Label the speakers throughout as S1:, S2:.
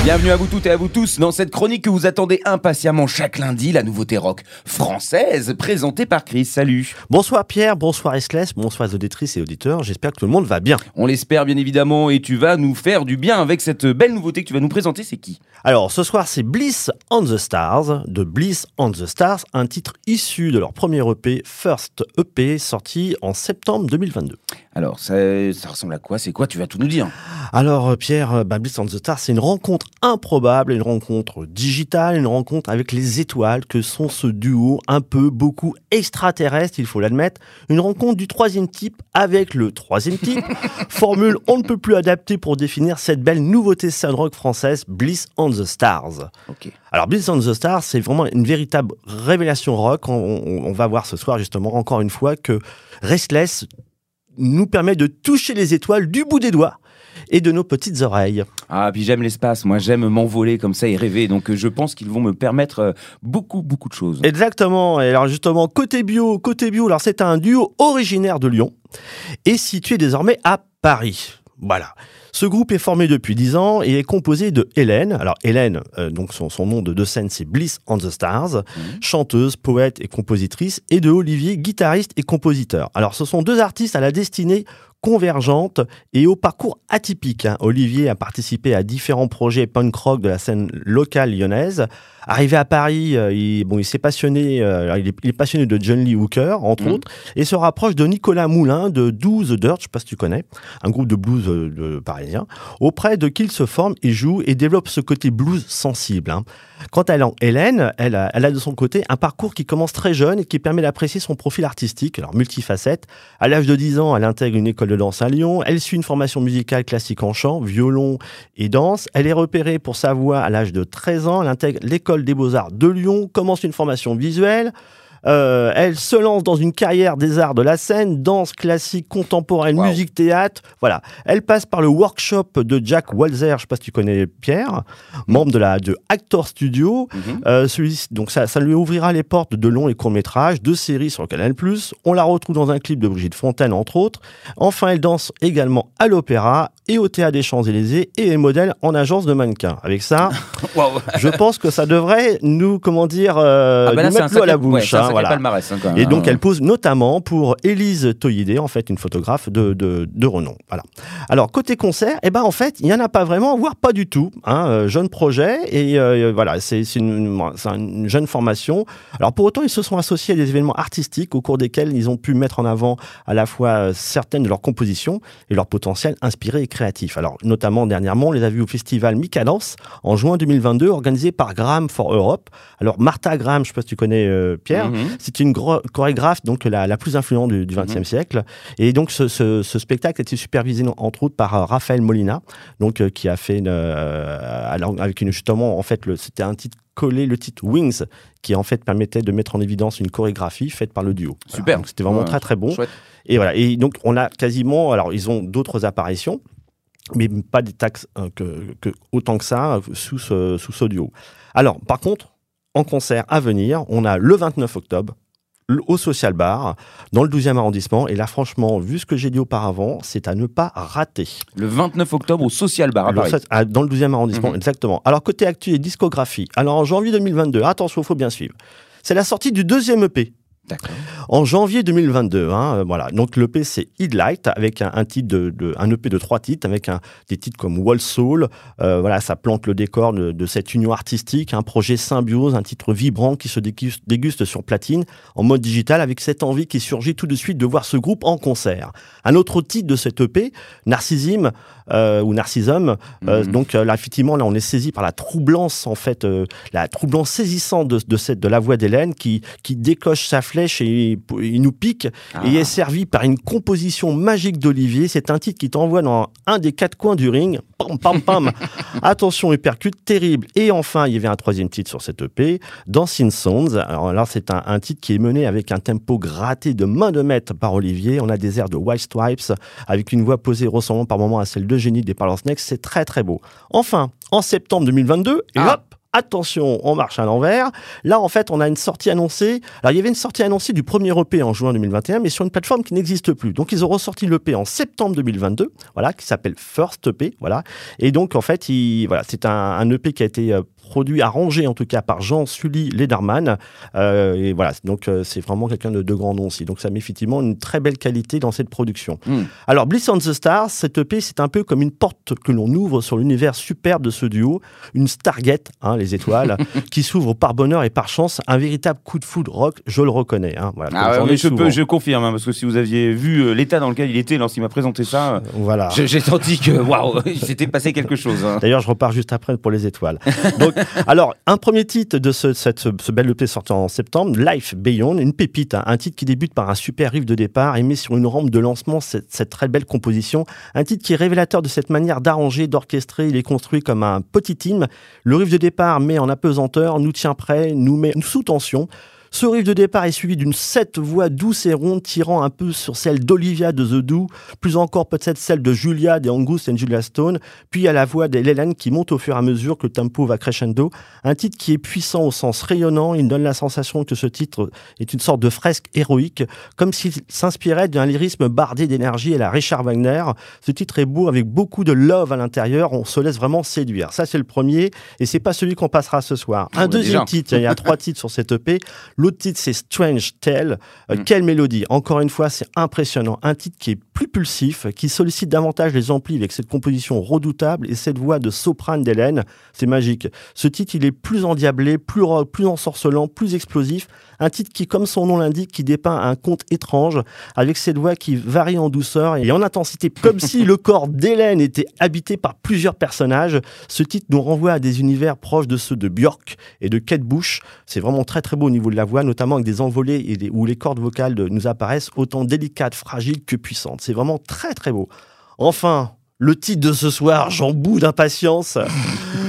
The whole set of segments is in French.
S1: Bienvenue à vous toutes et à vous tous dans cette chronique que vous attendez impatiemment chaque lundi, la nouveauté rock française présentée par Chris. Salut.
S2: Bonsoir Pierre, bonsoir Esclès, bonsoir les auditrices et auditeurs. J'espère que tout le monde va bien.
S1: On l'espère bien évidemment et tu vas nous faire du bien avec cette belle nouveauté que tu vas nous présenter. C'est qui?
S2: Alors ce soir c'est Bliss on the Stars de Bliss on the Stars, un titre issu de leur premier EP First EP sorti en septembre 2022.
S1: Alors ça, ça ressemble à quoi? C'est quoi? Tu vas tout nous dire.
S2: Alors Pierre, bah, Bliss on the Stars c'est une rencontre improbable, une rencontre digitale, une rencontre avec les étoiles que sont ce duo un peu, beaucoup extraterrestre, il faut l'admettre. Une rencontre du troisième type avec le troisième type. Formule on ne peut plus adapter pour définir cette belle nouveauté sound rock française, Bliss on the Stars. Alors Bliss on the Stars, c'est vraiment une véritable révélation rock. On, on- on va voir ce soir justement encore une fois que Restless nous permet de toucher les étoiles du bout des doigts et de nos petites oreilles.
S1: Ah puis j'aime l'espace. Moi j'aime m'envoler comme ça et rêver. Donc euh, je pense qu'ils vont me permettre euh, beaucoup beaucoup de choses.
S2: Exactement. Et alors justement, côté bio, côté bio, alors c'est un duo originaire de Lyon et situé désormais à Paris. Voilà. Ce groupe est formé depuis 10 ans et est composé de Hélène. Alors Hélène, euh, donc son, son nom de, de scène c'est Bliss on the Stars, chanteuse, poète et compositrice, et de Olivier, guitariste et compositeur. Alors ce sont deux artistes à la destinée convergente et au parcours atypique. hein. Olivier a participé à différents projets punk rock de la scène locale lyonnaise. Arrivé à Paris, euh, il, bon, il s'est passionné, euh, il, est, il est passionné de John Lee Hooker, entre
S1: Mhm.
S2: autres, et se rapproche de Nicolas Moulin de 12 Dirt, je sais pas si tu connais, un groupe de blues euh, de parisien, auprès de qui il se forme et joue et développe ce côté blues sensible. hein. Quant à Hélène, elle a, elle a de son côté un parcours qui commence très jeune et qui permet d'apprécier son profil artistique, alors multifacette. À l'âge de 10 ans, elle intègre une école danse à Lyon. Elle suit une formation musicale classique en chant, violon et danse. Elle est repérée pour sa voix à l'âge de 13 ans. Elle intègre l'école des beaux-arts de Lyon, commence une formation visuelle. Euh, elle se lance dans une carrière des arts de la scène, danse classique, contemporaine,
S1: Wow.
S2: musique, théâtre. Voilà. Elle passe par le workshop de Jack Walzer, je sais pas si tu connais Pierre, membre de la de Actor Studio.
S1: Mhm.
S2: Euh, celui donc ça, ça lui ouvrira les portes de longs et courts métrages, de séries sur Canal+. On la retrouve dans un clip de Brigitte Fontaine, entre autres. Enfin, elle danse également à l'opéra et au théâtre des Champs-Élysées et est modèle en agence de mannequins. Avec ça, je pense que ça devrait nous, comment dire, euh,
S1: Ah bah là,
S2: nous mettre l'eau à la
S1: ouais,
S2: bouche.
S1: un
S2: hein, voilà.
S1: palmarès, hein, quand même,
S2: Et donc,
S1: hein.
S2: elle pose notamment pour Élise Toyidé, en fait, une photographe de, de, de renom. Voilà. Alors, côté concert, eh ben, en fait, il n'y en a pas vraiment, voire pas du tout. Hein, euh, jeune projet, et euh, voilà, c'est une, une jeune formation. Alors, pour autant, ils se sont associés à des événements artistiques au cours desquels ils ont pu mettre en avant à la fois euh, certaines de leurs compositions et leur potentiel inspiré et créatif. Alors, notamment, dernièrement, on les a vus au festival Mikadance en juin 2022, organisé par Graham for Europe. Alors, Martha Graham, je sais pas si tu connais euh, Pierre,
S1: Mhm.
S2: c'est une chorégraphe donc la, la plus influente du XXe
S1: Mhm.
S2: siècle. Et donc ce, ce- ce spectacle a été supervisé entre autres par euh, Raphaël Molina, donc euh, qui a fait une, euh, alors, avec une justement en fait c'était un titre collé le titre Wings qui en fait permettait de mettre en évidence une chorégraphie faite par le duo. Voilà.
S1: Super.
S2: Donc, c'était vraiment
S1: Ouais.
S2: très très bon.
S1: Chouette.
S2: Et voilà. Et donc on a quasiment alors ils ont d'autres apparitions mais pas des taxes euh, que, que- autant que ça sous ce, sous ce duo. Alors, par contre, en concert à venir, on a le 29 octobre au Social Bar, dans le 12e arrondissement. Et là, franchement, vu ce que j'ai dit auparavant, c'est à ne pas rater.
S1: Le 29 octobre au Social Bar à Paris.
S2: Dans le 12e arrondissement,
S1: Mhm.
S2: exactement. Alors, côté actu et discographie, alors en janvier 2022, attention, il faut bien suivre. C'est la sortie du deuxième EP. En janvier 2022, hein, euh, voilà. Donc l'EP c'est Headlight avec un, un titre de, de- un EP de trois titres avec un, des titres comme Wall Soul. Euh, voilà, ça plante le décor de, de cette union artistique, un projet symbiose, un titre vibrant qui se déguste, déguste sur platine en mode digital avec cette envie qui surgit tout de suite de voir ce groupe en concert. Un autre titre de cet EP, Narcissisme euh, ou Narcissisme. euh,
S1: Mhm.
S2: donc là effectivement là on est saisi par la troublance en fait, la troublance saisissante de, de cette de la voix d'Hélène qui qui décoche sa flèche et il nous pique
S1: Ah.
S2: et est servi par une composition magique d'Olivier. C'est un titre qui t'envoie dans un des quatre coins du ring. Pam, pam, pam. Attention, hypercute, terrible. Et enfin, il y avait un troisième titre sur cette EP, Dancing Sounds. Alors là, c'est un, un titre qui est mené avec un tempo gratté de main de maître par Olivier. On a des airs de White Stripes avec une voix posée ressemblant par moments à celle d'Eugénie des Snakes. C'est très, très beau. Enfin, en septembre 2022, et
S1: Ah.
S2: hop, attention, on marche à l'envers. Là, en fait, on a une sortie annoncée. Alors, il y avait une sortie annoncée du premier EP en juin 2021, mais sur une plateforme qui n'existe plus. Donc, ils ont ressorti l'EP en septembre 2022, voilà, qui s'appelle First EP, voilà. Et donc, en fait, il, voilà, c'est un, un EP qui a été euh, produit, arrangé en tout cas par Jean Sully Lederman. Euh, et voilà, donc euh, c'est vraiment quelqu'un de, de, grand nom aussi. Donc ça met effectivement une très belle qualité dans cette production. Mm. Alors Bliss on the Stars, cette EP, c'est un peu comme une porte que l'on ouvre sur l'univers superbe de ce duo, une Stargate, hein, les étoiles, qui s'ouvre par bonheur et par chance, un véritable coup de foudre rock, je le reconnais. Hein,
S1: voilà, ah ouais, je, peux, je confirme, hein, parce que si vous aviez vu euh, l'état dans lequel il était lorsqu'il m'a présenté ça, voilà. j'ai senti que waouh, il s'était passé quelque chose. Hein.
S2: D'ailleurs, je repars juste après pour les étoiles. Donc, alors, un premier titre de ce, cette, ce bel EP sorti en septembre, Life Beyond, une pépite, un titre qui débute par un super riff de départ et met sur une rampe de lancement cette, cette, très belle composition. Un titre qui est révélateur de cette manière d'arranger, d'orchestrer. Il est construit comme un petit team. Le riff de départ met en apesanteur, nous tient prêt, nous met sous tension. Ce riff de départ est suivi d'une sept voix douce et ronde tirant un peu sur celle d'Olivia de The Do, plus encore peut-être celle de Julia des Angus et Julia Stone, puis à la voix d'Hélène qui monte au fur et à mesure que le tempo va crescendo. Un titre qui est puissant au sens rayonnant, il donne la sensation que ce titre est une sorte de fresque héroïque, comme s'il s'inspirait d'un lyrisme bardé d'énergie et la Richard Wagner. Ce titre est beau avec beaucoup de love à l'intérieur, on se laisse vraiment séduire. Ça c'est le premier et c'est pas celui qu'on passera ce soir. Un deuxième titre, il y a trois titres sur cette EP. L'autre titre, c'est Strange Tale. Euh, mm. Quelle mélodie Encore une fois, c'est impressionnant. Un titre qui est plus pulsif, qui sollicite davantage les amplis avec cette composition redoutable et cette voix de soprane d'Hélène. C'est magique. Ce titre, il est plus endiablé, plus rock, plus ensorcelant, plus explosif. Un titre qui, comme son nom l'indique, qui dépeint un conte étrange, avec cette voix qui varie en douceur et en intensité, comme si le corps d'Hélène était habité par plusieurs personnages. Ce titre nous renvoie à des univers proches de ceux de Björk et de Kate Bush. C'est vraiment très très beau au niveau de la voix, notamment avec des envolées où les cordes vocales nous apparaissent autant délicates, fragiles que puissantes. C'est vraiment très très beau. Enfin, le titre de ce soir, j'en bout d'impatience.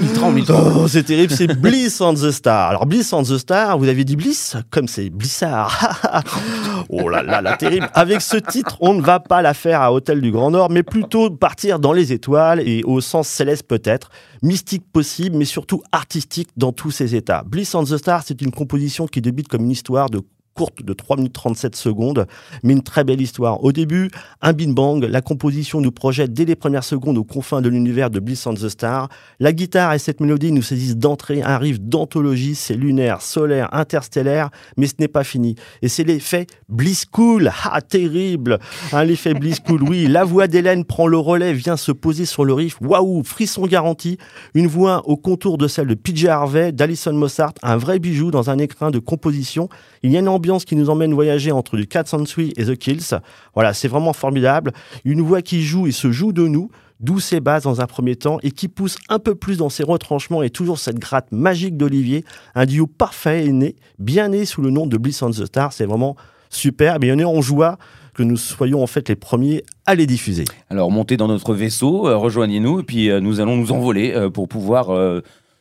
S1: il tremble, il tremble.
S2: Oh, c'est terrible, c'est Bliss on the Star. Alors Bliss on the Star, vous avez dit Bliss Comme c'est Blissard. oh là là, là, terrible. Avec ce titre, on ne va pas la faire à Hôtel du Grand Nord, mais plutôt partir dans les étoiles et au sens céleste peut-être. Mystique possible, mais surtout artistique dans tous ses états. Bliss on the Star, c'est une composition qui débute comme une histoire de courte de 3 minutes 37 secondes, mais une très belle histoire. Au début, un bin bang, la composition nous projette dès les premières secondes aux confins de l'univers de Bliss on the Star. La guitare et cette mélodie nous saisissent d'entrée, un riff d'anthologie, c'est lunaire, solaire, interstellaire, mais ce n'est pas fini. Et c'est l'effet Bliss Cool, ah terrible, un l'effet Bliss Cool, oui. La voix d'Hélène prend le relais, vient se poser sur le riff, waouh, frisson garanti. Une voix au contour de celle de PJ Harvey, d'Alison Mossart, un vrai bijou dans un écrin de composition. Il y a une ambiance qui nous emmène voyager entre du Cat Century et The Kills. Voilà, c'est vraiment formidable. Une voix qui joue et se joue de nous douce et basse dans un premier temps et qui pousse un peu plus dans ses retranchements et toujours cette gratte magique d'Olivier. Un duo parfait et né, bien né sous le nom de Bliss on the Star. C'est vraiment super. Mais on est en joie que nous soyons en fait les premiers à les diffuser.
S1: Alors montez dans notre vaisseau, euh, rejoignez-nous et puis euh, nous allons nous envoler euh, pour pouvoir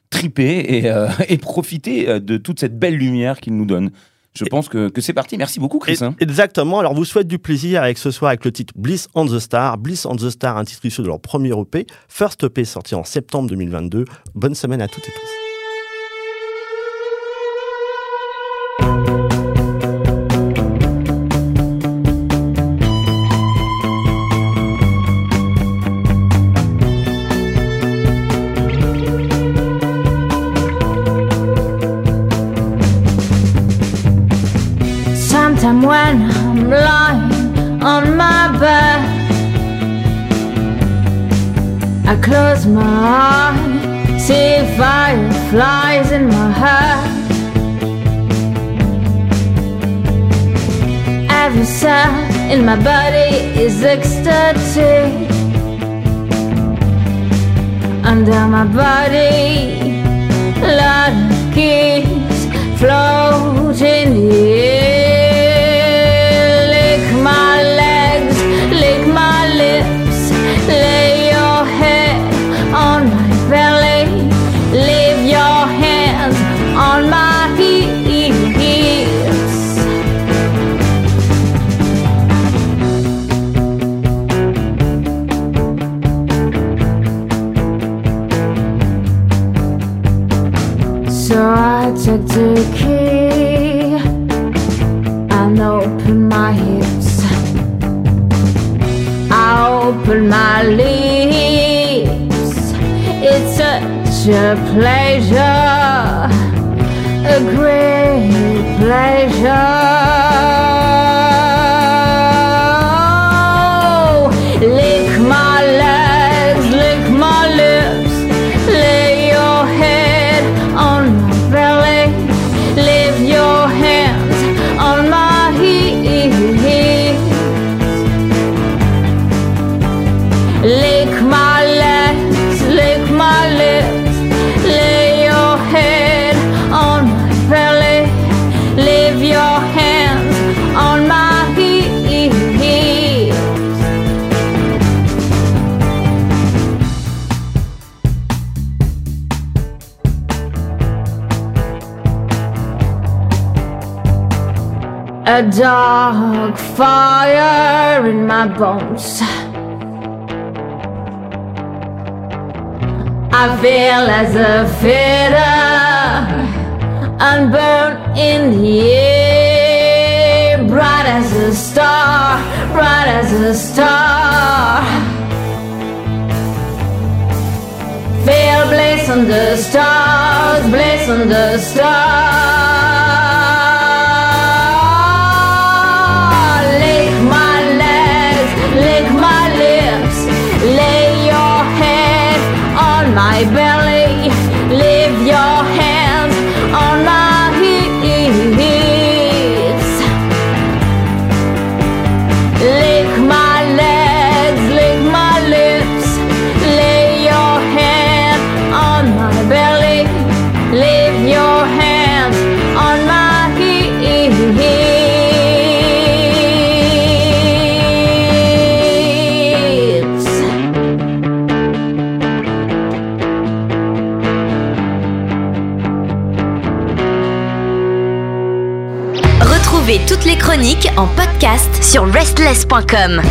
S1: triper et, et profiter de toute cette belle lumière qu'il nous donne. Je pense que, que c'est parti. Merci beaucoup, Chris. Hein.
S2: Exactement. Alors, vous souhaite du plaisir avec ce soir avec le titre Bliss on the Star. Bliss on the Star, un titre issu de leur premier EP. First EP sorti en septembre 2022. Bonne semaine à toutes et tous. When I'm lying on my bed. I close my eyes, see fireflies in my head. Every cell in my body is ecstasy. Under my body, lot of keys in the air.
S3: Open my lips. It's such a pleasure, a great pleasure. A dark fire in my bones. I feel as a fitter, unburned in the air, bright as a star, bright as a star. Feel blaze on the stars, blaze on the stars. my
S4: bell. Chroniques en podcast sur restless.com.